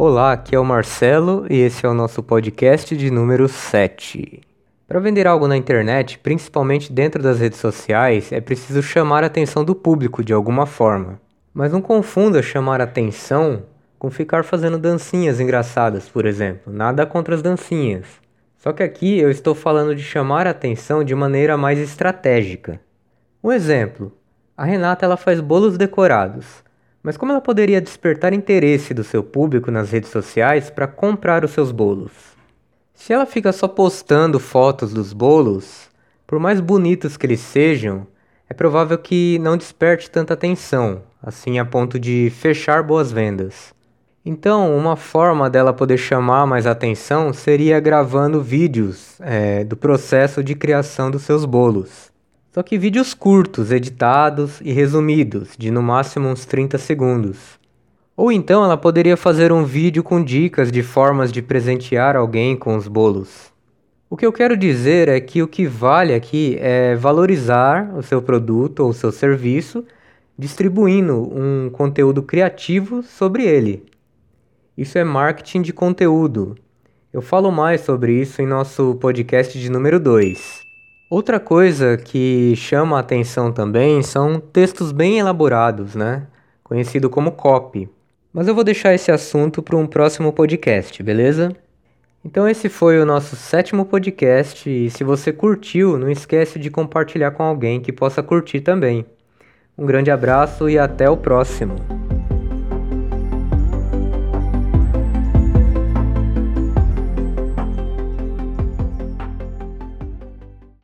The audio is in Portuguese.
Olá, aqui é o Marcelo e esse é o nosso podcast de número 7. Para vender algo na internet, principalmente dentro das redes sociais, é preciso chamar a atenção do público de alguma forma. Mas não confunda chamar atenção com ficar fazendo dancinhas engraçadas, por exemplo. Nada contra as dancinhas. Só que aqui eu estou falando de chamar a atenção de maneira mais estratégica. Um exemplo: a Renata ela faz bolos decorados. Mas como ela poderia despertar interesse do seu público nas redes sociais para comprar os seus bolos? Se ela fica só postando fotos dos bolos, por mais bonitos que eles sejam, é provável que não desperte tanta atenção, assim a ponto de fechar boas vendas. Então, uma forma dela poder chamar mais atenção seria gravando vídeos é, do processo de criação dos seus bolos. Só que vídeos curtos, editados e resumidos, de no máximo uns 30 segundos. Ou então ela poderia fazer um vídeo com dicas de formas de presentear alguém com os bolos. O que eu quero dizer é que o que vale aqui é valorizar o seu produto ou seu serviço, distribuindo um conteúdo criativo sobre ele. Isso é marketing de conteúdo. Eu falo mais sobre isso em nosso podcast de número 2. Outra coisa que chama a atenção também são textos bem elaborados, né? Conhecido como copy. Mas eu vou deixar esse assunto para um próximo podcast, beleza? Então esse foi o nosso sétimo podcast e se você curtiu, não esquece de compartilhar com alguém que possa curtir também. Um grande abraço e até o próximo.